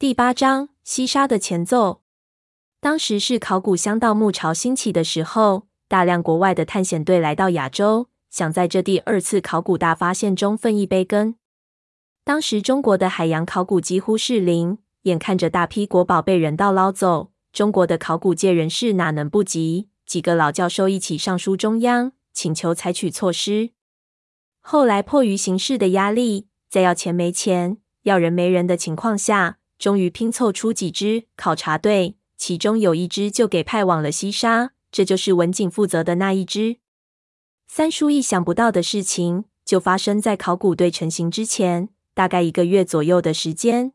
第八章：西沙的前奏。当时是考古香盗墓潮兴起的时候，大量国外的探险队来到亚洲，想在这第二次考古大发现中分一杯羹。当时中国的海洋考古几乎是零，眼看着大批国宝被人盗捞走，中国的考古界人士哪能不急？几个老教授一起上书中央，请求采取措施。后来迫于形势的压力，在要钱没钱、要人没人的情况下，终于拼凑出几支考察队。其中有一支就给派往了西沙，这就是文景负责的那一支。三叔意想不到的事情就发生在考古队成型之前，大概一个月左右的时间。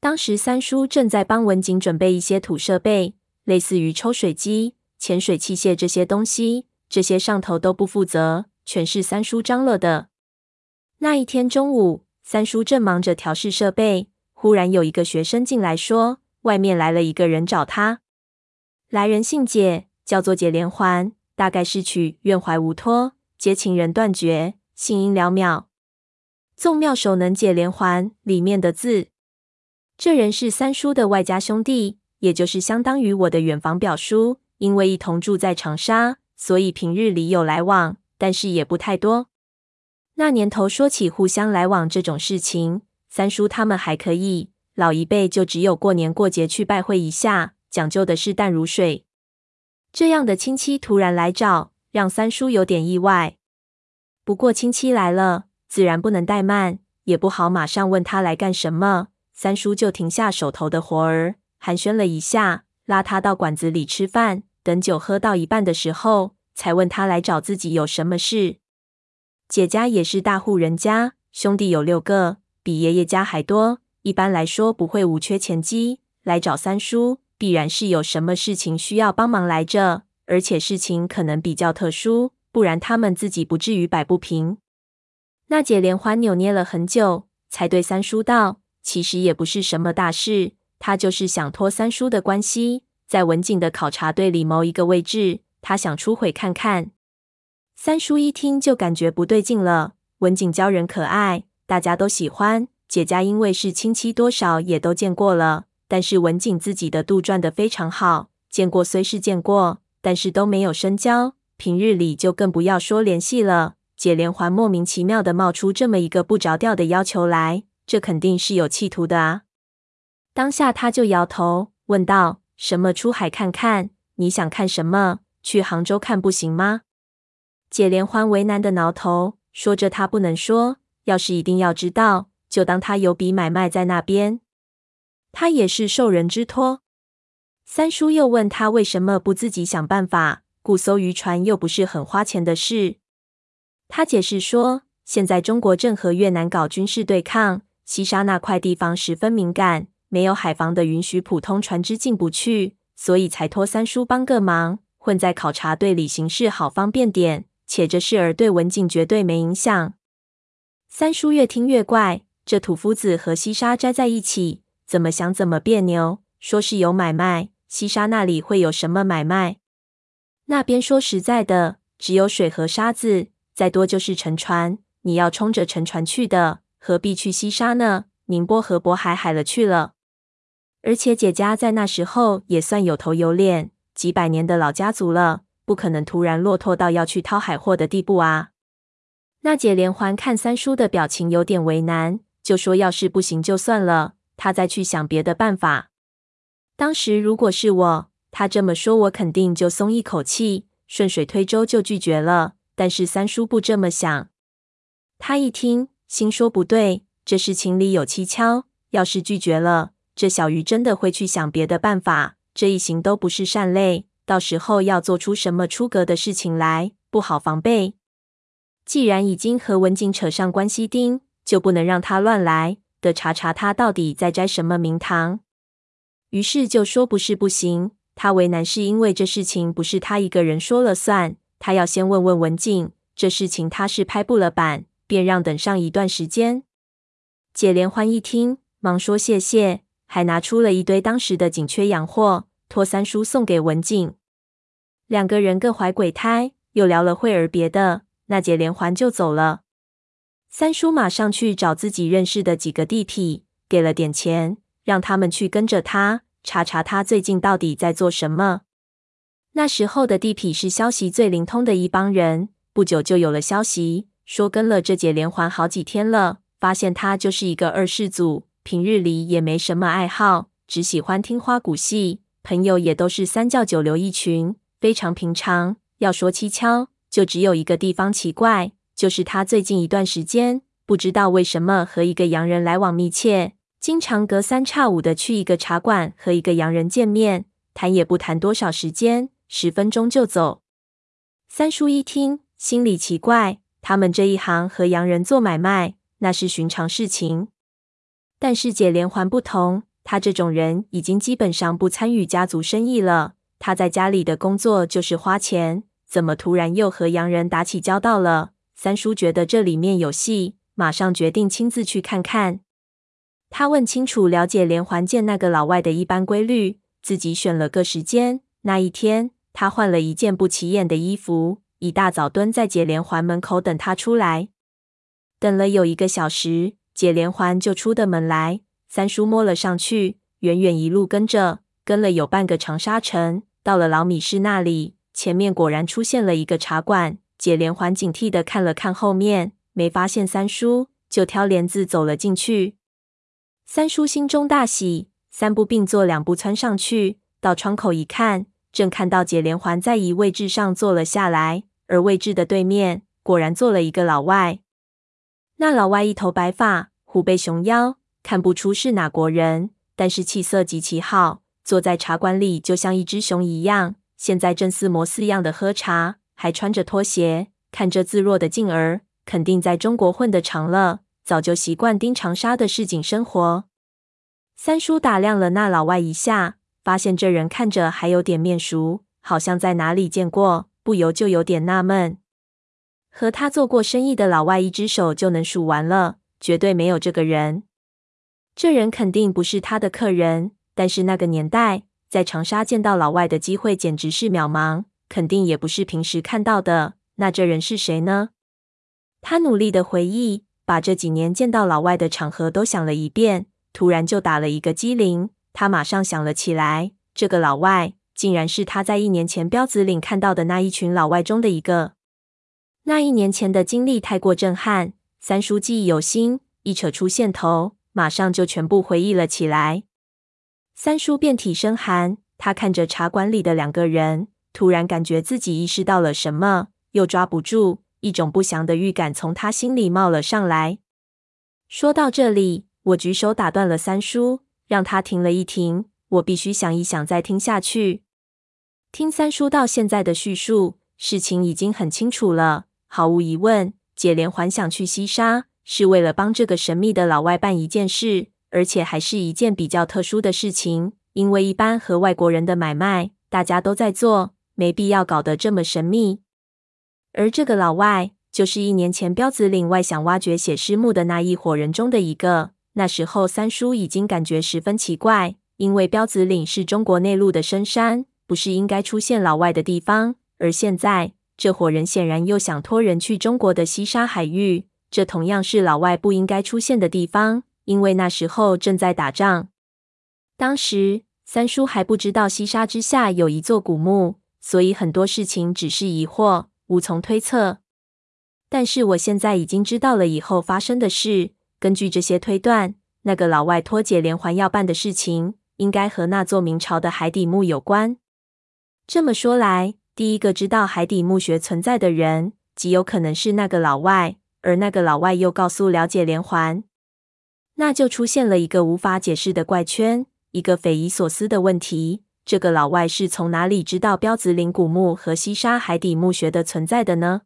当时三叔正在帮文景准备一些土设备，类似于抽水机、潜水器械这些东西，这些上头都不负责，全是三叔张罗的。那一天中午，三叔正忙着调试设备，忽然有一个学生进来说。外面来了一个人找他，来人姓解，叫做解连环，大概是取愿怀无托，接情人断绝，信音了渺。纵妙手能解连环里面的字，这人是三叔的外家兄弟，也就是相当于我的远房表叔。因为一同住在长沙，所以平日里有来往，但是也不太多。那年头说起互相来往这种事情，三叔他们还可以。老一辈就只有过年过节去拜会一下，讲究的是淡如水。这样的亲戚突然来找，让三叔有点意外。不过亲戚来了，自然不能怠慢，也不好马上问他来干什么。三叔就停下手头的活儿，寒暄了一下，拉他到馆子里吃饭。等酒喝到一半的时候，才问他来找自己有什么事。姐家也是大户人家，兄弟有六个，比爷爷家还多。一般来说不会无缺钱机，来找三叔，必然是有什么事情需要帮忙来着，而且事情可能比较特殊，不然他们自己不至于摆不平。娜姐连环扭捏了很久，才对三叔道：“其实也不是什么大事，他就是想托三叔的关系，在文景的考察队里谋一个位置，他想出回看看。”三叔一听就感觉不对劲了，文景教人可爱，大家都喜欢。姐家因为是亲戚，多少也都见过了。但是文景自己的杜撰的非常好，见过虽是见过，但是都没有深交。平日里就更不要说联系了。姐连环莫名其妙的冒出这么一个不着调的要求来，这肯定是有企图的啊！当下他就摇头问道：“什么出海看看？你想看什么？去杭州看不行吗？”解连环为难的挠头，说着他不能说。要是一定要知道。就当他有笔买卖在那边，他也是受人之托。三叔又问他为什么不自己想办法雇艘渔船，又不是很花钱的事。他解释说，现在中国正和越南搞军事对抗，西沙那块地方十分敏感，没有海防的允许，普通船只进不去，所以才托三叔帮个忙，混在考察队里行事好方便点。且这事儿对文景绝对没影响。三叔越听越怪。这土夫子和西沙斋在一起，怎么想怎么别扭。说是有买卖，西沙那里会有什么买卖？那边说实在的，只有水和沙子，再多就是沉船。你要冲着沉船去的，何必去西沙呢？宁波和渤海海了去了。而且姐家在那时候也算有头有脸，几百年的老家族了，不可能突然落拓到要去掏海货的地步啊。娜姐连环看三叔的表情有点为难。就说要是不行就算了，他再去想别的办法。当时如果是我，他这么说，我肯定就松一口气，顺水推舟就拒绝了。但是三叔不这么想，他一听，心说不对，这事情里有蹊跷。要是拒绝了，这小鱼真的会去想别的办法，这一行都不是善类，到时候要做出什么出格的事情来，不好防备。既然已经和文景扯上关系丁。就不能让他乱来，得查查他到底在摘什么名堂。于是就说不是不行，他为难是因为这事情不是他一个人说了算，他要先问问文景，这事情他是拍不了板，便让等上一段时间。解连欢一听，忙说谢谢，还拿出了一堆当时的紧缺洋货，托三叔送给文静。两个人各怀鬼胎，又聊了会儿别的，那姐连环就走了。三叔马上去找自己认识的几个地痞，给了点钱，让他们去跟着他，查查他最近到底在做什么。那时候的地痞是消息最灵通的一帮人，不久就有了消息，说跟了这姐连环好几天了，发现他就是一个二世祖，平日里也没什么爱好，只喜欢听花鼓戏，朋友也都是三教九流一群，非常平常。要说蹊跷，就只有一个地方奇怪，就是他最近一段时间，不知道为什么和一个洋人来往密切，经常隔三差五的去一个茶馆和一个洋人见面，谈也不谈多少时间。十分钟就走。三叔一听，心里奇怪，他们这一行和洋人做买卖，那是寻常事情。但是解连环不同，他这种人已经基本上不参与家族生意了。他在家里的工作就是花钱，怎么突然又和洋人打起交道了？三叔觉得这里面有戏，马上决定亲自去看看。他问清楚了解连环见那个老外的一般规律，自己选了个时间。那一天。他换了一件不起眼的衣服，一大早蹲在解连环门口等他出来。等了有一个小时，解连环就出的门来。三叔摸了上去，远远一路跟着，跟了有半个长沙城，到了老米市那里，前面果然出现了一个茶馆。解连环警惕的看了看后面，没发现三叔，就挑帘子走了进去。三叔心中大喜，三步并作两步窜上去，到窗口一看。正看到解连环在一位置上坐了下来，而位置的对面果然坐了一个老外。那老外一头白发，虎背熊腰，看不出是哪国人，但是气色极其好，坐在茶馆里就像一只熊一样。现在正似模似样的喝茶，还穿着拖鞋，看着自若的劲儿，肯定在中国混得长了，早就习惯盯长沙的市井生活。三叔打量了那老外一下。发现这人看着还有点面熟，好像在哪里见过，不由就有点纳闷。和他做过生意的老外，一只手就能数完了，绝对没有这个人。这人肯定不是他的客人，但是那个年代在长沙见到老外的机会简直是渺茫，肯定也不是平时看到的。那这人是谁呢？他努力的回忆，把这几年见到老外的场合都想了一遍，突然就打了一个激灵。他马上想了起来，这个老外竟然是他在一年前标子岭看到的那一群老外中的一个。那一年前的经历太过震撼，三叔记忆犹新，一扯出线头，马上就全部回忆了起来。三叔遍体生寒，他看着茶馆里的两个人，突然感觉自己意识到了什么，又抓不住，一种不祥的预感从他心里冒了上来。说到这里，我举手打断了三叔。让他停了一停，我必须想一想再听下去。听三叔到现在的叙述，事情已经很清楚了。毫无疑问，解连环想去西沙，是为了帮这个神秘的老外办一件事，而且还是一件比较特殊的事情。因为一般和外国人的买卖，大家都在做，没必要搞得这么神秘。而这个老外，就是一年前标子岭外想挖掘血尸墓的那一伙人中的一个。那时候，三叔已经感觉十分奇怪，因为标子岭是中国内陆的深山，不是应该出现老外的地方。而现在，这伙人显然又想拖人去中国的西沙海域，这同样是老外不应该出现的地方，因为那时候正在打仗。当时，三叔还不知道西沙之下有一座古墓，所以很多事情只是疑惑，无从推测。但是我现在已经知道了以后发生的事。根据这些推断，那个老外托解连环要办的事情，应该和那座明朝的海底墓有关。这么说来，第一个知道海底墓穴存在的人，极有可能是那个老外，而那个老外又告诉了解连环，那就出现了一个无法解释的怪圈，一个匪夷所思的问题：这个老外是从哪里知道标子岭古墓和西沙海底墓穴的存在的呢？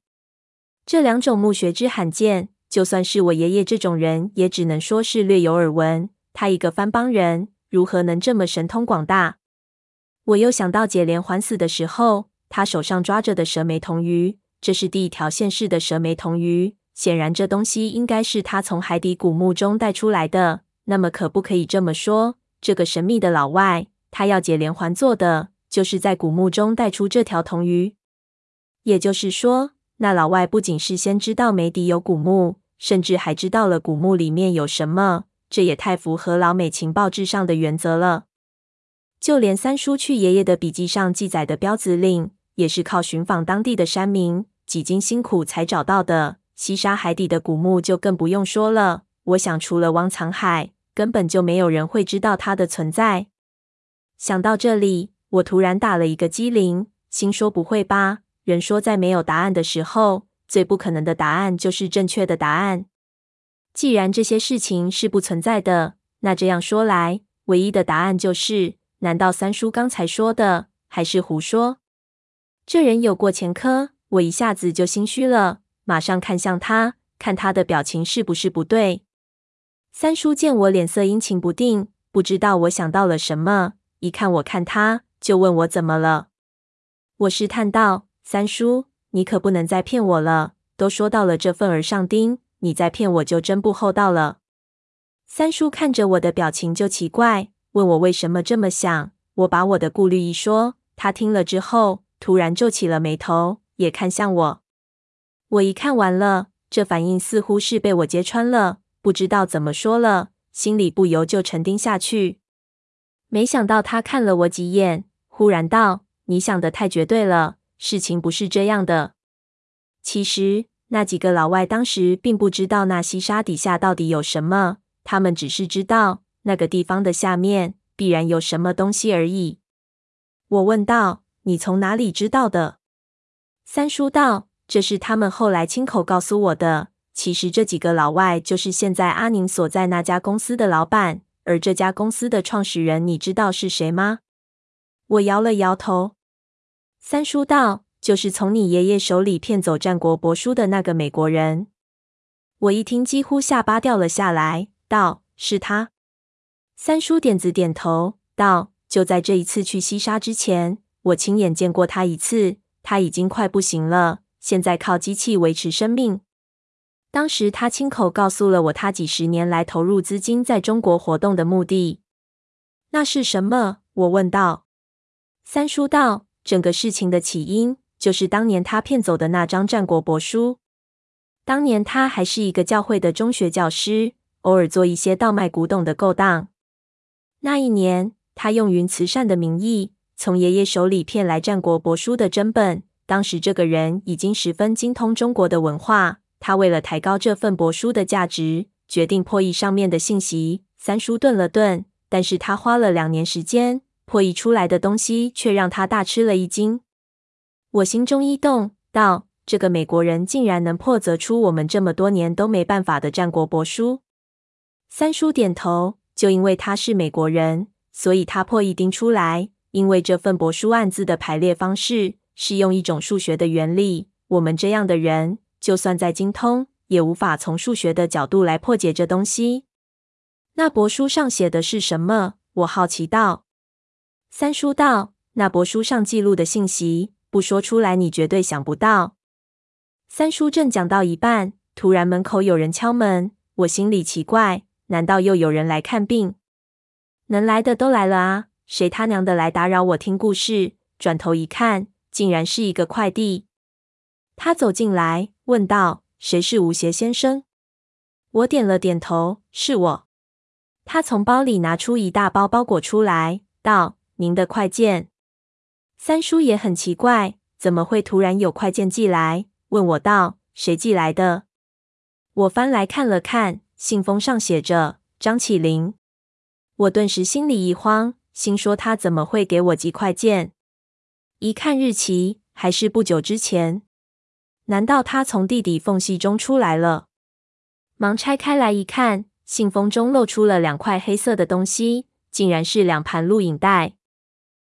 这两种墓穴之罕见。就算是我爷爷这种人，也只能说是略有耳闻。他一个番邦人，如何能这么神通广大？我又想到解连环死的时候，他手上抓着的蛇眉铜鱼，这是第一条现世的蛇眉铜鱼。显然，这东西应该是他从海底古墓中带出来的。那么，可不可以这么说，这个神秘的老外，他要解连环做的，就是在古墓中带出这条铜鱼？也就是说，那老外不仅事先知道梅迪有古墓，甚至还知道了古墓里面有什么，这也太符合老美情报至上的原则了。就连三叔去爷爷的笔记上记载的标子岭，也是靠寻访当地的山民几经辛苦才找到的。西沙海底的古墓就更不用说了。我想，除了汪藏海，根本就没有人会知道它的存在。想到这里，我突然打了一个激灵，心说：不会吧？人说，在没有答案的时候，最不可能的答案就是正确的答案。既然这些事情是不存在的，那这样说来，唯一的答案就是：难道三叔刚才说的还是胡说？这人有过前科，我一下子就心虚了，马上看向他，看他的表情是不是不对。三叔见我脸色阴晴不定，不知道我想到了什么，一看我看他，就问我怎么了。我试探道：“三叔，你可不能再骗我了，都说到了这份儿上丁。”你再骗我就真不厚道了。三叔看着我的表情就奇怪，问我为什么这么想。我把我的顾虑一说，他听了之后突然皱起了眉头，也看向我。我一看完了，这反应似乎是被我揭穿了，不知道怎么说了，心里不由就沉甸下去。没想到他看了我几眼，忽然道：“你想的太绝对了，事情不是这样的。其实。”那几个老外当时并不知道那西沙底下到底有什么，他们只是知道那个地方的下面必然有什么东西而已。我问道：“你从哪里知道的？”三叔道：“这是他们后来亲口告诉我的。其实这几个老外就是现在阿宁所在那家公司的老板，而这家公司的创始人，你知道是谁吗？”我摇了摇头。三叔道。就是从你爷爷手里骗走战国帛书的那个美国人。我一听，几乎下巴掉了下来，道：“是他。”三叔点子点头，道：“就在这一次去西沙之前，我亲眼见过他一次。他已经快不行了，现在靠机器维持生命。当时他亲口告诉了我，他几十年来投入资金在中国活动的目的。那是什么？”我问道。三叔道：“整个事情的起因。”就是当年他骗走的那张战国帛书。当年他还是一个教会的中学教师，偶尔做一些倒卖古董的勾当。那一年，他用云慈善的名义，从爷爷手里骗来战国帛书的真本。当时这个人已经十分精通中国的文化，他为了抬高这份帛书的价值，决定破译上面的信息。三叔顿了顿，但是他花了两年时间，破译出来的东西却让他大吃了一惊。我心中一动，道：“这个美国人竟然能破则出我们这么多年都没办法的战国帛书。”三叔点头，就因为他是美国人，所以他破译丁出来。因为这份帛书案字的排列方式是用一种数学的原理，我们这样的人就算再精通，也无法从数学的角度来破解这东西。那帛书上写的是什么？我好奇道。三叔道：“那帛书上记录的信息。”不说出来，你绝对想不到。三叔正讲到一半，突然门口有人敲门，我心里奇怪，难道又有人来看病？能来的都来了啊，谁他娘的来打扰我听故事？转头一看，竟然是一个快递。他走进来，问道：“谁是吴邪先生？”我点了点头：“是我。”他从包里拿出一大包包裹出来，道：“您的快件。”三叔也很奇怪，怎么会突然有快件寄来？问我道：“谁寄来的？”我翻来看了看，信封上写着“张起灵”。我顿时心里一慌，心说他怎么会给我寄快件？一看日期，还是不久之前。难道他从地底缝隙中出来了？忙拆开来一看，信封中露出了两块黑色的东西，竟然是两盘录影带。